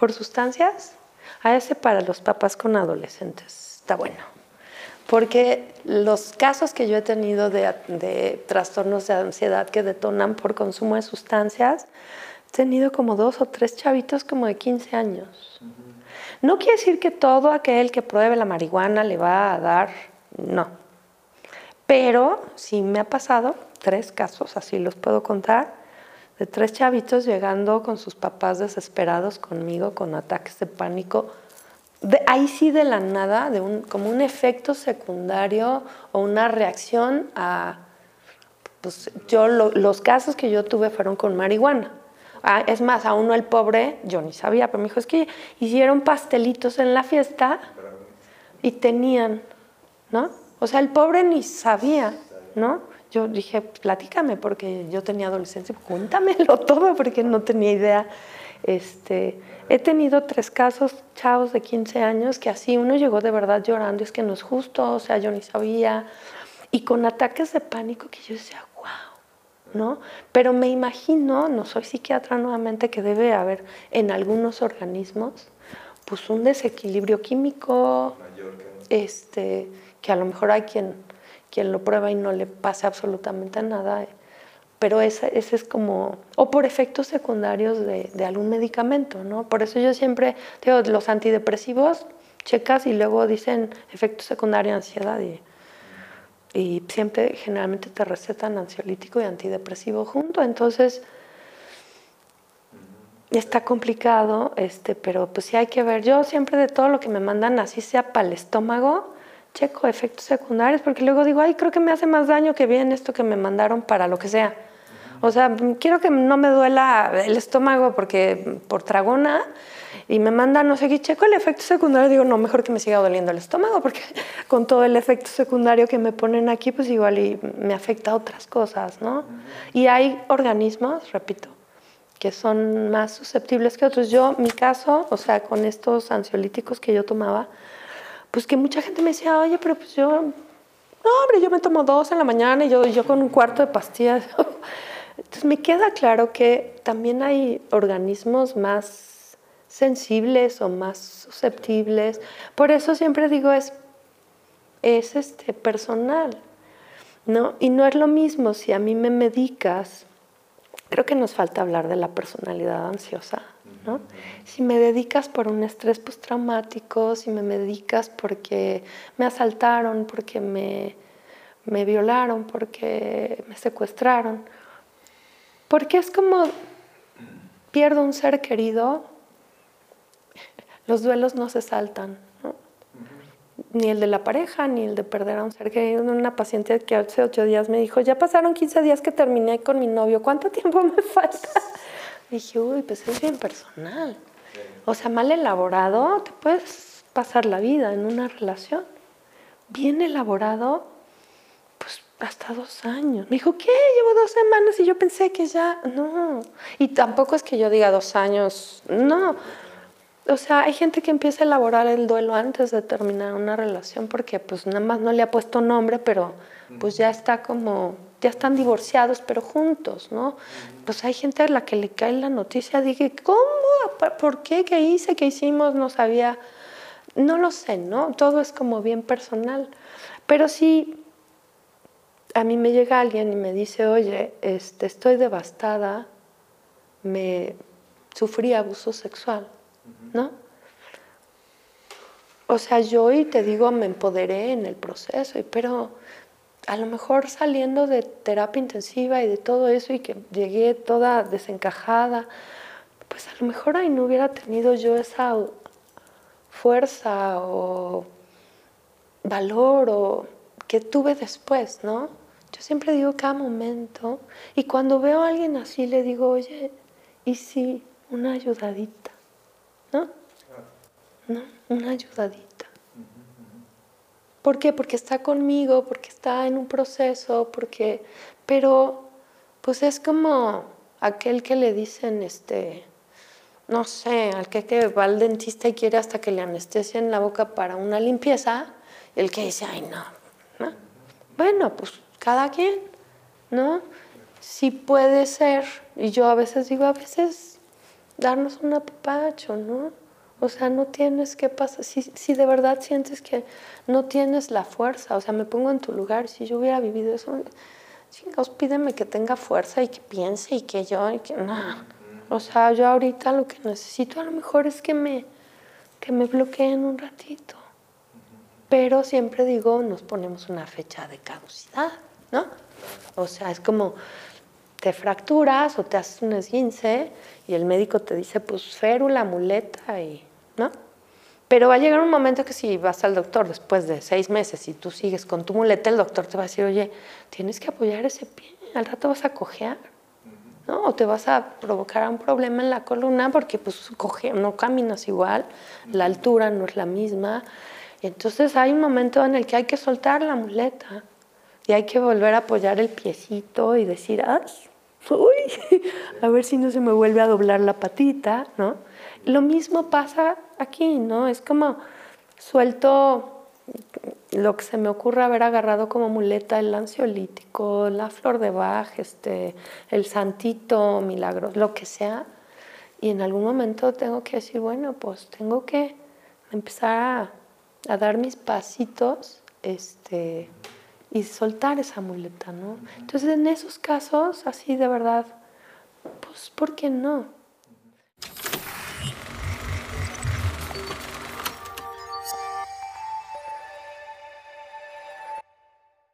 por sustancias, a ese para los papás con adolescentes está bueno. Porque los casos que yo he tenido de, trastornos de ansiedad que detonan por consumo de sustancias, he tenido como dos o tres chavitos como de 15 años. No quiere decir que todo aquel que pruebe la marihuana le va a dar, no. Pero sí me ha pasado tres casos, así los puedo contar, de tres chavitos llegando con sus papás desesperados conmigo, con ataques de pánico, ahí sí de la nada, de un, como un efecto secundario o una reacción a, pues yo los casos que yo tuve fueron con marihuana. Ah, es más, a uno el pobre, yo ni sabía, pero me dijo, es que hicieron pastelitos en la fiesta y tenían, ¿no? O sea, el pobre ni sabía, ¿no? Yo dije, platícame, porque yo tenía adolescencia, cuéntamelo todo, porque no tenía idea. Este, He tenido tres casos, chavos de 15 años, que así uno llegó de verdad llorando, es que no es justo, o sea, yo ni sabía, y con ataques de pánico que yo decía, wow, ¿no? Pero me imagino, no soy psiquiatra nuevamente, que debe haber en algunos organismos, pues un desequilibrio químico, este, que a lo mejor hay quien, quien lo prueba y no le pasa absolutamente nada pero ese, ese, es como, o por efectos secundarios de, de, algún medicamento, ¿no? Por eso yo siempre digo, los antidepresivos, checas y luego dicen efecto secundario ansiedad y, y siempre generalmente te recetan ansiolítico y antidepresivo junto, entonces está complicado, este, pero pues sí hay que ver, yo siempre de todo lo que me mandan, así sea para el estómago, checo efectos secundarios, porque luego digo, ay, creo que me hace más daño que bien esto que me mandaron para lo que sea. O sea, quiero que no me duela el estómago porque por tragona y me manda no sé qué, checo el efecto secundario, digo, no, mejor que me siga doliendo el estómago porque con todo el efecto secundario que me ponen aquí, pues igual y me afecta a otras cosas, ¿no? Y hay organismos, repito, que son más susceptibles que otros. Yo, mi caso, o sea, con estos ansiolíticos que yo tomaba, pues que mucha gente me decía, oye, pero pues yo, no, hombre, yo me tomo dos en la mañana y yo, yo con un cuarto de pastillas. Entonces me queda claro que también hay organismos más sensibles o más susceptibles. Por eso siempre digo es, es este, personal. ¿no? Y no es lo mismo si a mí me medicas, creo que nos falta hablar de la personalidad ansiosa. ¿No? Si me dedicas por un estrés postraumático, si me medicas porque me asaltaron, porque me, me violaron, porque me secuestraron, porque es como pierdo un ser querido, los duelos no se saltan, ni el de la pareja, ni el de perder a un ser querido. Una paciente que hace ocho días me dijo, ya pasaron 15 días que terminé con mi novio, ¿cuánto tiempo me falta? Dije, uy, pues es bien personal. O sea, mal elaborado, te puedes pasar la vida en una relación. Bien elaborado, hasta dos años. Me dijo, ¿qué? Llevo dos semanas y yo pensé que ya, no. Y tampoco es que yo diga dos años, no. O sea, hay gente que empieza a elaborar el duelo antes de terminar una relación porque pues nada más no le ha puesto nombre, pero pues ya está como, ya están divorciados, pero juntos, ¿no? Pues hay gente a la que le cae la noticia, dije, ¿cómo? ¿Por qué? ¿Qué hice? ¿Qué hicimos? No sabía. No lo sé, ¿no? Todo es como bien personal. Pero sí, a mí me llega alguien y me dice, oye, este, estoy devastada, me sufrí abuso sexual, ¿no? O sea, yo y te digo, me empoderé en el proceso, pero a lo mejor saliendo de terapia intensiva y de todo eso y que llegué toda desencajada, pues a lo mejor ahí no hubiera tenido yo esa fuerza o valor o que tuve después, ¿no? Yo siempre digo cada momento y cuando veo a alguien así le digo, oye, ¿y si una ayudadita? ¿No? ¿No? Una ayudadita. ¿Por qué? Porque está conmigo, porque está en un proceso, porque... Pero pues es como aquel que le dicen, este, no sé, al que, va al dentista y quiere hasta que le anestesien la boca para una limpieza, el que dice, ay no, ¿no? Bueno, pues cada quien, ¿no? Sí puede ser, y yo a veces digo, a veces darnos un apapacho, ¿no? O sea, no tienes que pasar, si, si de verdad sientes que no tienes la fuerza, o sea, me pongo en tu lugar, si yo hubiera vivido eso, chingados, pídeme que tenga fuerza y que piense y que yo, y que no. O sea, yo ahorita lo que necesito a lo mejor es que me, que me bloqueen un ratito. Pero siempre digo, nos ponemos una fecha de caducidad, ¿no? O sea, es como te fracturas o te haces un esguince y el médico te dice, pues férula, muleta y, Pero va a llegar un momento que si vas al doctor después de seis meses y tú sigues con tu muleta, el doctor te va a decir, oye, tienes que apoyar ese pie, al rato vas a cojear, ¿no? O te vas a provocar un problema en la columna porque pues coge, no caminas igual, la altura no es la misma. entonces hay un momento en el que hay que soltar la muleta y hay que volver a apoyar el piecito y decir, ay, uy, a ver si no se me vuelve a doblar la patita, ¿no? Lo mismo pasa aquí, ¿no? Es como suelto lo que se me ocurre haber agarrado como muleta, el ansiolítico, la flor de Bach, este, el santito, milagros, lo que sea. Y en algún momento tengo que decir, bueno, pues tengo que empezar a, a dar mis pasitos este, y soltar esa muleta, ¿no? Entonces en esos casos, así de verdad, pues, ¿por qué no?